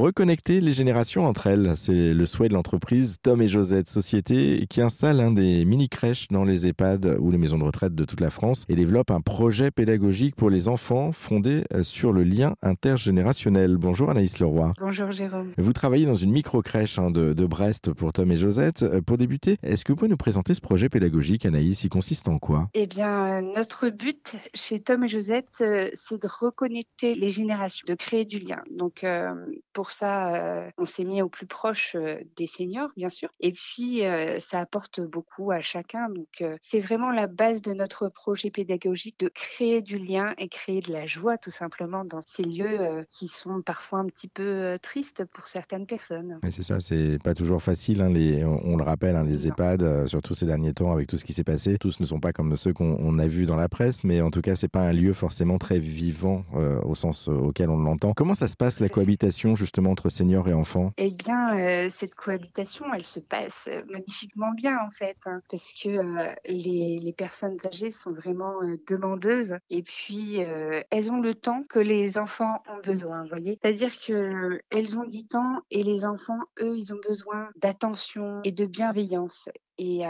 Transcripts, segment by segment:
reconnecter les générations entre elles. C'est le souhait de l'entreprise Tom et Josette Société qui installe un des mini-crèches dans les EHPAD ou les maisons de retraite de toute la France et développe un projet pédagogique pour les enfants fondé euh, sur le lien intergénérationnel. Bonjour Anaïs Leroy. Bonjour Jérôme. Vous travaillez dans une micro-crèche hein, de, de, Brest pour Tom et Josette. Euh, pour débuter, est-ce que vous pouvez nous présenter ce projet pédagogique, Anaïs? Il consiste en quoi? Eh bien, notre but chez Tom et Josette, c'est de reconnecter les générations, de créer du lien. Donc, pour ça, on s'est mis au plus proche des seniors, bien sûr. Et puis, ça apporte beaucoup à chacun. Donc, c'est vraiment la base de notre projet pédagogique de créer du lien et créer de la joie, tout simplement, dans ces lieux qui sont parfois un petit peu tristes pour certaines personnes. c'est ça, c'est pas toujours facile. Hein, les, on, le rappelle, hein, les EHPAD, surtout ces derniers temps, avec tout ce qui s'est passé, tous ne sont pas comme ceux qu'on a vus dans la presse, mais en tout cas, c'est pas un lieu forcément très vivant au sens auquel on l'entend. Comment ça se passe la cohabitation justement entre seniors et enfants? Eh bien, euh, cette cohabitation, elle se passe euh, magnifiquement bien en fait, hein, parce que euh, les, personnes âgées sont vraiment demandeuses et puis elles ont le temps que les enfants ont besoin, vous voyez? C'est-à-dire que elles ont du temps et les enfants, eux, ils ont besoin d'attention et de bienveillance. Et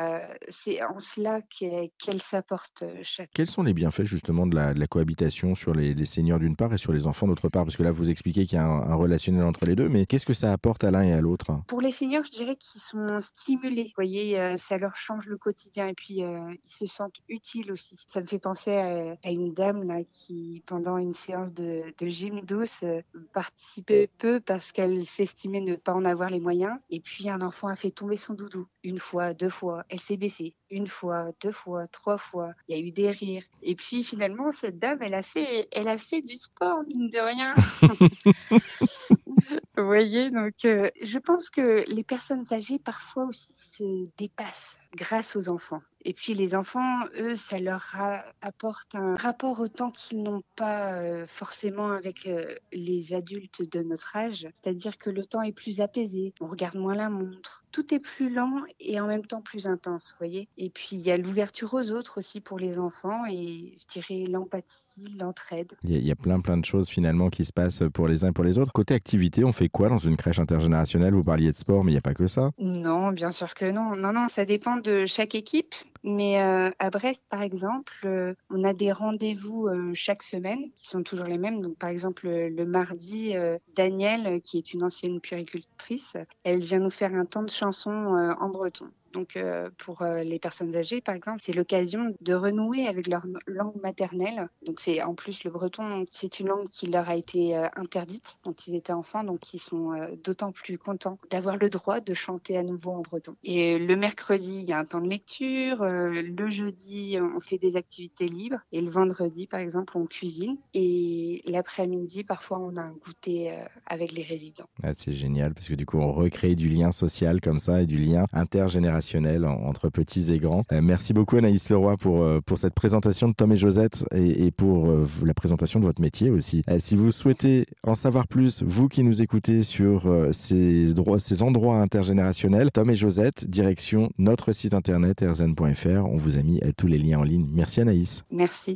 c'est en cela qu'elle s'apporte chaque. Quels sont les bienfaits justement de la, de la cohabitation sur les, les seniors d'une part et sur les enfants d'autre part? Parce que là, vous expliquez qu'il y a un, relationnel entre les deux, mais qu'est-ce que ça apporte à l'un et à l'autre? Pour les seniors, je dirais qu'ils sont stimulés. Vous voyez, ça leur change le quotidien et puis ils se sentent utiles aussi. Ça me fait penser à, une dame là qui, pendant une séance de, de gym douce, participait peu parce qu'elle s'estimait ne pas en avoir les moyens. Et puis un enfant a fait tomber son doudou une fois, deux fois, elle s'est baissée une fois, deux fois, trois fois. Il y a eu des rires. Et puis finalement, cette dame, elle a fait, elle a fait du sport, mine de rien. Vous voyez, donc euh, je pense que les personnes âgées parfois aussi se dépassent grâce aux enfants. Et puis les enfants, eux, ça leur apporte un rapport au temps qu'ils n'ont pas euh, forcément avec euh, les adultes de notre âge. C'est-à-dire que le temps est plus apaisé, on regarde moins la montre. Tout est plus lent et en même temps plus intense, vous voyez. Et puis il y a l'ouverture aux autres aussi pour les enfants et je dirais l'empathie, l'entraide. Il y, a plein plein de choses finalement qui se passent pour les uns et pour les autres. Côté activité, on fait quoi dans une crèche intergénérationnelle? Vous parliez de sport, mais il n'y a pas que ça. Non, bien sûr que non. Non, non, ça dépend de chaque équipe. Mais euh, à Brest, par exemple, euh, on a des rendez-vous euh, chaque semaine qui sont toujours les mêmes. Donc, par exemple, le mardi, Danielle, qui est une ancienne puéricultrice, elle vient nous faire un temps de chansons en breton. Donc, euh, pour euh, les personnes âgées, par exemple, c'est l'occasion de renouer avec leur langue maternelle. Donc, c'est en plus le breton, c'est une langue qui leur a été euh, interdite quand ils étaient enfants. Donc, ils sont d'autant plus contents d'avoir le droit de chanter à nouveau en breton. Et le mercredi, il y a un temps de lecture. le jeudi, on fait des activités libres. Et le vendredi, par exemple, on cuisine. Et l'après-midi, parfois, on a un goûter avec les résidents. Ah, c'est génial parce que du coup, on recrée du lien social comme ça et du lien intergénérationnel entre petits et grands. Euh, merci beaucoup Anaïs Leroy pour, euh, pour cette présentation de Tom et Josette et, pour euh, la présentation de votre métier aussi. si vous souhaitez en savoir plus, vous qui nous écoutez sur ces, ces endroits intergénérationnels, Tom et Josette, direction notre site internet erzen.fr. On vous a mis tous les liens en ligne. Merci Anaïs. Merci.